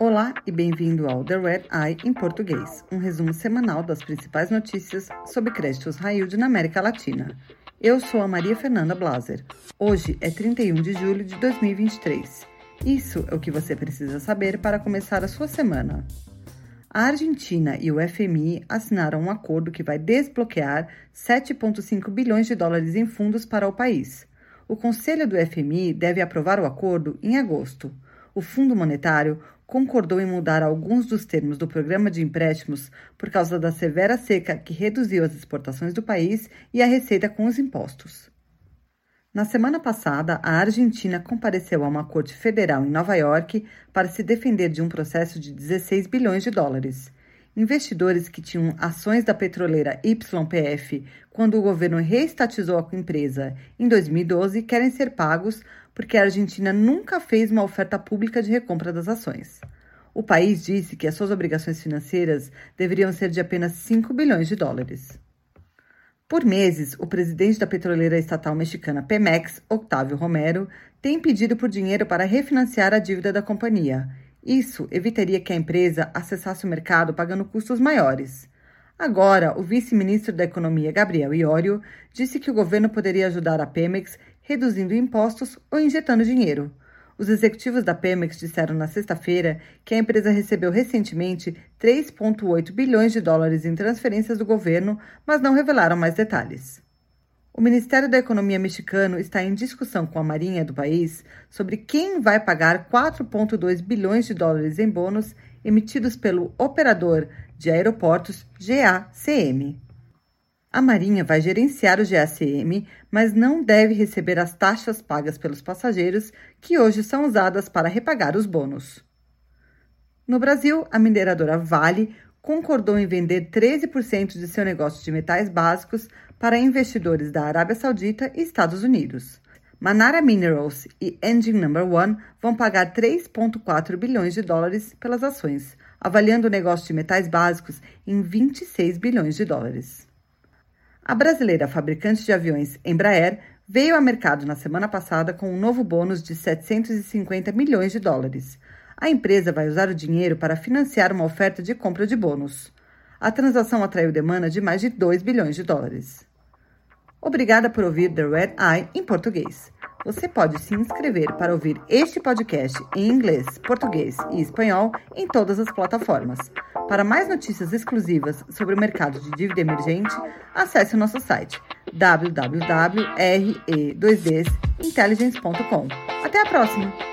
Olá e bem-vindo ao The Red Eye em português, um resumo semanal das principais notícias sobre créditos high na América Latina. Eu sou a Maria Fernanda Blaser. Hoje é 31 de julho de 2023. Isso é o que você precisa saber para começar a sua semana. A Argentina e o FMI assinaram um acordo que vai desbloquear 7,5 bilhões de dólares em fundos para o país. O Conselho do FMI deve aprovar o acordo em agosto. O Fundo Monetário concordou em mudar alguns dos termos do programa de empréstimos por causa da severa seca que reduziu as exportações do país e a receita com os impostos. Na semana passada, a Argentina compareceu a uma corte federal em Nova York para se defender de um processo de 16 bilhões de dólares. Investidores que tinham ações da petroleira YPF quando o governo reestatizou a empresa em 2012 querem ser pagos porque a Argentina nunca fez uma oferta pública de recompra das ações. O país disse que as suas obrigações financeiras deveriam ser de apenas 5 bilhões de dólares. Por meses, o presidente da petroleira estatal mexicana Pemex, Octávio Romero, tem pedido por dinheiro para refinanciar a dívida da companhia. Isso evitaria que a empresa acessasse o mercado pagando custos maiores. Agora, o vice-ministro da Economia, Gabriel Iorio, disse que o governo poderia ajudar a Pemex reduzindo impostos ou injetando dinheiro. Os executivos da Pemex disseram na sexta-feira que a empresa recebeu recentemente 3,8 bilhões de dólares em transferências do governo, mas não revelaram mais detalhes. O Ministério da Economia mexicano está em discussão com a Marinha do país sobre quem vai pagar 4,2 bilhões de dólares em bônus emitidos pelo operador de aeroportos GACM. A Marinha vai gerenciar o GACM, mas não deve receber as taxas pagas pelos passageiros, que hoje são usadas para repagar os bônus. No Brasil, a mineradora Vale concordou em vender 13% de seu negócio de metais básicos para investidores da Arábia Saudita e Estados Unidos. Manara Minerals e Engine Number One vão pagar 3,4 bilhões de dólares pelas ações, avaliando o negócio de metais básicos em 26 bilhões de dólares. A brasileira fabricante de aviões Embraer veio ao mercado na semana passada com um novo bônus de 750 milhões de dólares. A empresa vai usar o dinheiro para financiar uma oferta de compra de bônus. A transação atraiu demanda de mais de 2 bilhões de dólares. Obrigada por ouvir The Red Eye em português. Você pode se inscrever para ouvir este podcast em inglês, português e espanhol em todas as plataformas. Para mais notícias exclusivas sobre o mercado de dívida emergente, acesse o nosso site www.re2dintelligence.com. Até a próxima!